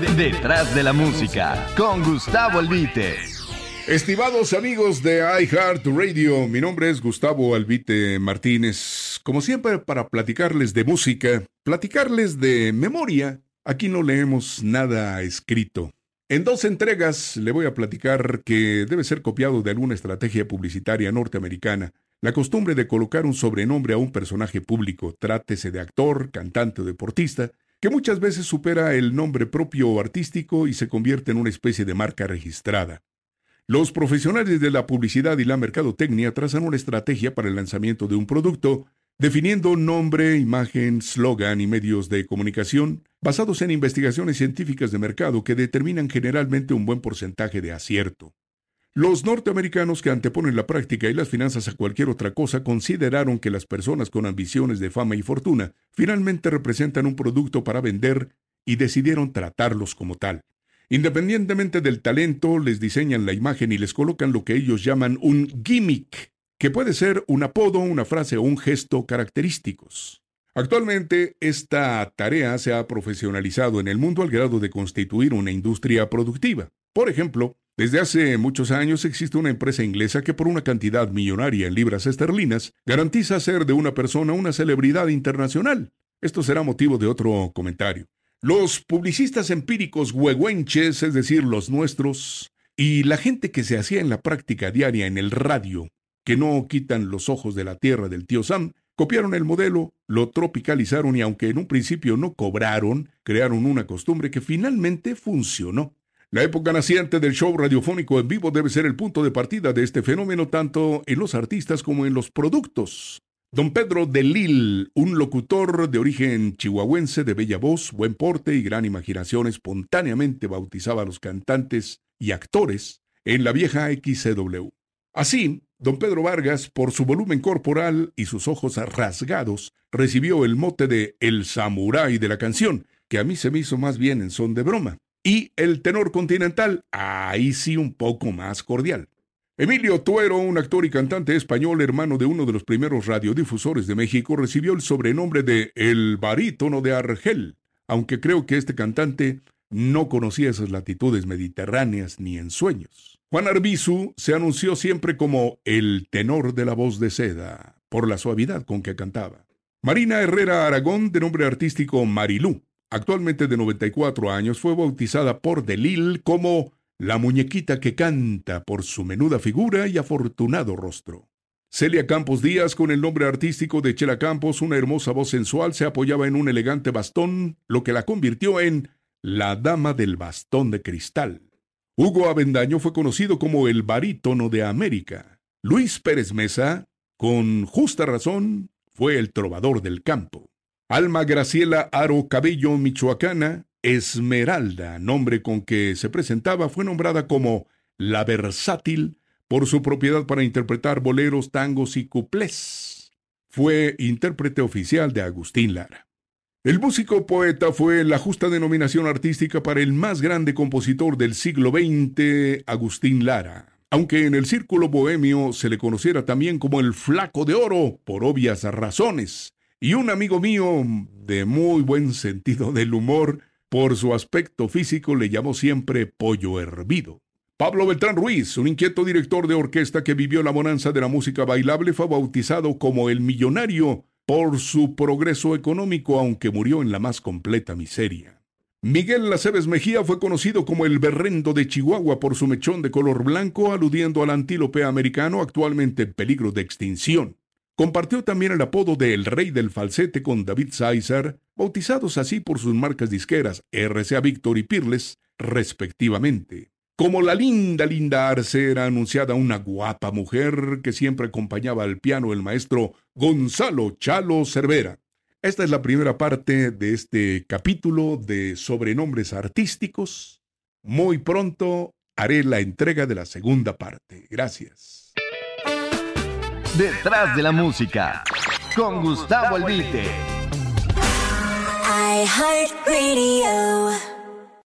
Detrás de la música, con Gustavo Albite. Estimados amigos de iHeartRadio, mi nombre es Gustavo Albite Martínez. Como siempre, para platicarles de música, platicarles de memoria, aquí no leemos nada escrito. En dos entregas le voy a platicar que debe ser copiado de alguna estrategia publicitaria norteamericana la costumbre de colocar un sobrenombre a un personaje público, trátese de actor, cantante o deportista, que muchas veces supera el nombre propio o artístico y se convierte en una especie de marca registrada. Los profesionales de la publicidad y la mercadotecnia trazan una estrategia para el lanzamiento de un producto, definiendo nombre, imagen, slogan y medios de comunicación basados en investigaciones científicas de mercado que determinan generalmente un buen porcentaje de acierto. Los norteamericanos que anteponen la práctica y las finanzas a cualquier otra cosa consideraron que las personas con ambiciones de fama y fortuna finalmente representan un producto para vender y decidieron tratarlos como tal. Independientemente del talento, les diseñan la imagen y les colocan lo que ellos llaman un gimmick, que puede ser un apodo, una frase o un gesto característicos. Actualmente, esta tarea se ha profesionalizado en el mundo al grado de constituir una industria productiva. Por ejemplo, desde hace muchos años existe una empresa inglesa que por una cantidad millonaria en libras esterlinas garantiza ser de una persona una celebridad internacional. Esto será motivo de otro comentario. Los publicistas empíricos huehuenches, es decir, los nuestros, y la gente que se hacía en la práctica diaria en el radio, que no quitan los ojos de la tierra del tío Sam, copiaron el modelo, lo tropicalizaron y aunque en un principio no cobraron, crearon una costumbre que finalmente funcionó. La época naciente del show radiofónico en vivo debe ser el punto de partida de este fenómeno tanto en los artistas como en los productos. Don Pedro de Lille, un locutor de origen chihuahuense de bella voz, buen porte y gran imaginación, espontáneamente bautizaba a los cantantes y actores en la vieja XCW. Así, don Pedro Vargas, por su volumen corporal y sus ojos rasgados, recibió el mote de El Samurái de la canción, que a mí se me hizo más bien en son de broma. Y el tenor continental, ahí sí un poco más cordial. Emilio Tuero, un actor y cantante español, hermano de uno de los primeros radiodifusores de México, recibió el sobrenombre de El Barítono de Argel, aunque creo que este cantante no conocía esas latitudes mediterráneas ni en sueños. Juan Arbizu se anunció siempre como el tenor de la voz de seda, por la suavidad con que cantaba. Marina Herrera Aragón, de nombre artístico Marilú, actualmente de 94 años, fue bautizada por Delil como la muñequita que canta por su menuda figura y afortunado rostro. Celia Campos Díaz, con el nombre artístico de Chela Campos, una hermosa voz sensual, se apoyaba en un elegante bastón, lo que la convirtió en la dama del bastón de cristal. Hugo Avendaño fue conocido como el barítono de América. Luis Pérez Mesa, con justa razón, fue el trovador del campo. Alma Graciela Aro Cabello, michoacana, Esmeralda, nombre con que se presentaba, fue nombrada como la versátil por su propiedad para interpretar boleros, tangos y cuplés. Fue intérprete oficial de Agustín Lara. El músico poeta fue la justa denominación artística para el más grande compositor del siglo XX, Agustín Lara aunque en el círculo bohemio se le conociera también como el flaco de oro, por obvias razones. Y un amigo mío de muy buen sentido del humor, por su aspecto físico le llamó siempre pollo hervido. Pablo Beltrán Ruiz, un inquieto director de orquesta que vivió la bonanza de la música bailable, fue bautizado como el millonario por su progreso económico, aunque murió en la más completa miseria. Miguel Laceves Mejía fue conocido como el berrendo de Chihuahua por su mechón de color blanco, aludiendo al antílope americano actualmente en peligro de extinción. Compartió también el apodo de El Rey del Falsete con David Sizer, bautizados así por sus marcas disqueras RCA Victor y Pirles, respectivamente. Como la linda, linda Arce era anunciada una guapa mujer que siempre acompañaba al piano el maestro Gonzalo Chalo Cervera. Esta es la primera parte de este capítulo de sobrenombres artísticos. Muy pronto haré la entrega de la segunda parte. Gracias. Detrás de la música, con Gustavo Albite. I heart radio.